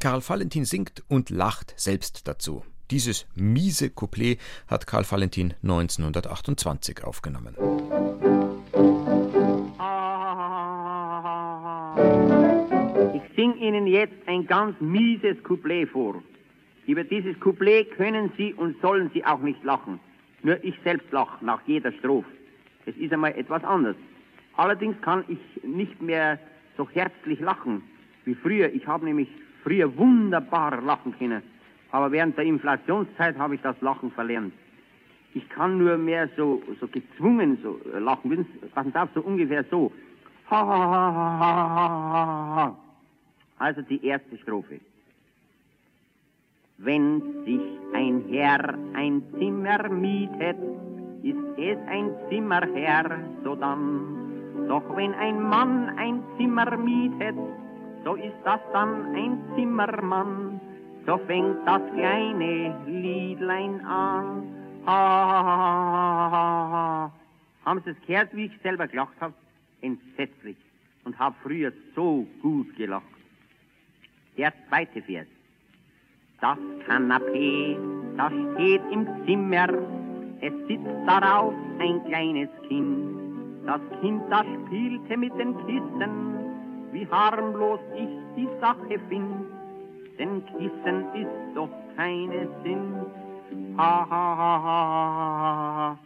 Karl Valentin singt und lacht selbst dazu. Dieses miese Couplet hat Karl Valentin 1928 aufgenommen. Ich sing Ihnen jetzt ein ganz mieses Couplet vor. Über dieses Couplet können Sie und sollen Sie auch nicht lachen. Nur ich selbst lache nach jeder Strophe. Es ist einmal etwas anders. Allerdings kann ich nicht mehr so herzlich lachen wie früher. Ich habe nämlich früher wunderbar lachen können. Aber während der Inflationszeit habe ich das Lachen verlernt. Ich kann nur mehr so, so gezwungen so lachen. Passen auf, so ungefähr so. Ha, ha, ha, ha, ha, ha. Also die erste Strophe. Wenn sich ein Herr ein Zimmer mietet, ist es ein Zimmerherr, so dann. Doch wenn ein Mann ein Zimmer mietet, so ist das dann ein Zimmermann. So fängt das kleine Liedlein an. Ha, ha, ha, ha, ha. Haben Sie es gehört, wie ich selber gelacht habe? Entsetzlich. Und habe früher so gut gelacht. Der zweite Vers. Das Kanapee, das steht im Zimmer, es sitzt darauf ein kleines Kind. Das Kind, das spielte mit den Kissen, wie harmlos ich die Sache find. Denn Kissen ist doch keine Sinn. Ha, ha, ha, ha, ha.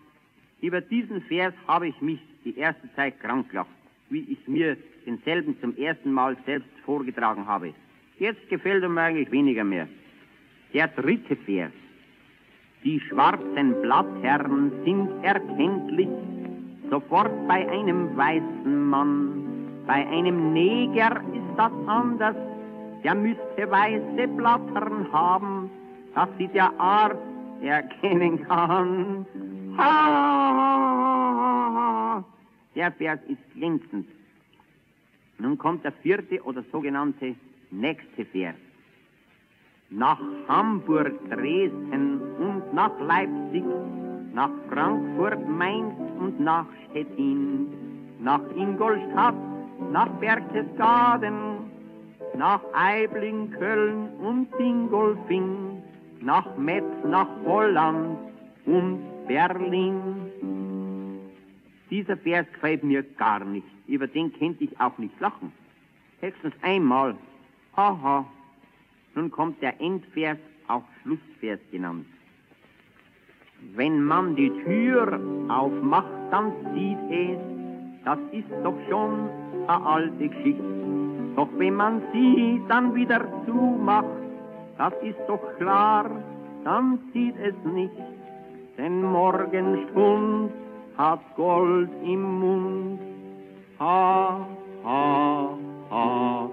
Über diesen Vers habe ich mich die erste Zeit krank gelacht, wie ich mir denselben zum ersten Mal selbst vorgetragen habe. Jetzt gefällt er mir eigentlich weniger mehr. Der dritte Vers. Die schwarzen Blattherren sind erkenntlich sofort bei einem weißen Mann. Bei einem Neger ist das anders. Der müsste weiße Blattern haben, dass sie der Arzt erkennen kann. Ha! Der Vers ist glänzend. Nun kommt der vierte oder sogenannte nächste Vers nach Hamburg, Dresden und nach Leipzig, nach Frankfurt, Mainz und nach Stettin, nach Ingolstadt, nach Berchtesgaden, nach Eibling, Köln und Dingolfing, nach Metz, nach Holland und Berlin. Dieser Vers gefällt mir gar nicht. Über den könnte ich auch nicht lachen. Höchstens einmal. Haha. Nun kommt der Endvers, auch Schlussvers genannt. Wenn man die Tür aufmacht, dann sieht es, das ist doch schon eine alte Geschichte. Doch wenn man sie dann wieder zumacht, das ist doch klar, dann sieht es nicht. Denn Morgenstund hat Gold im Mund. Ha, ha, ha.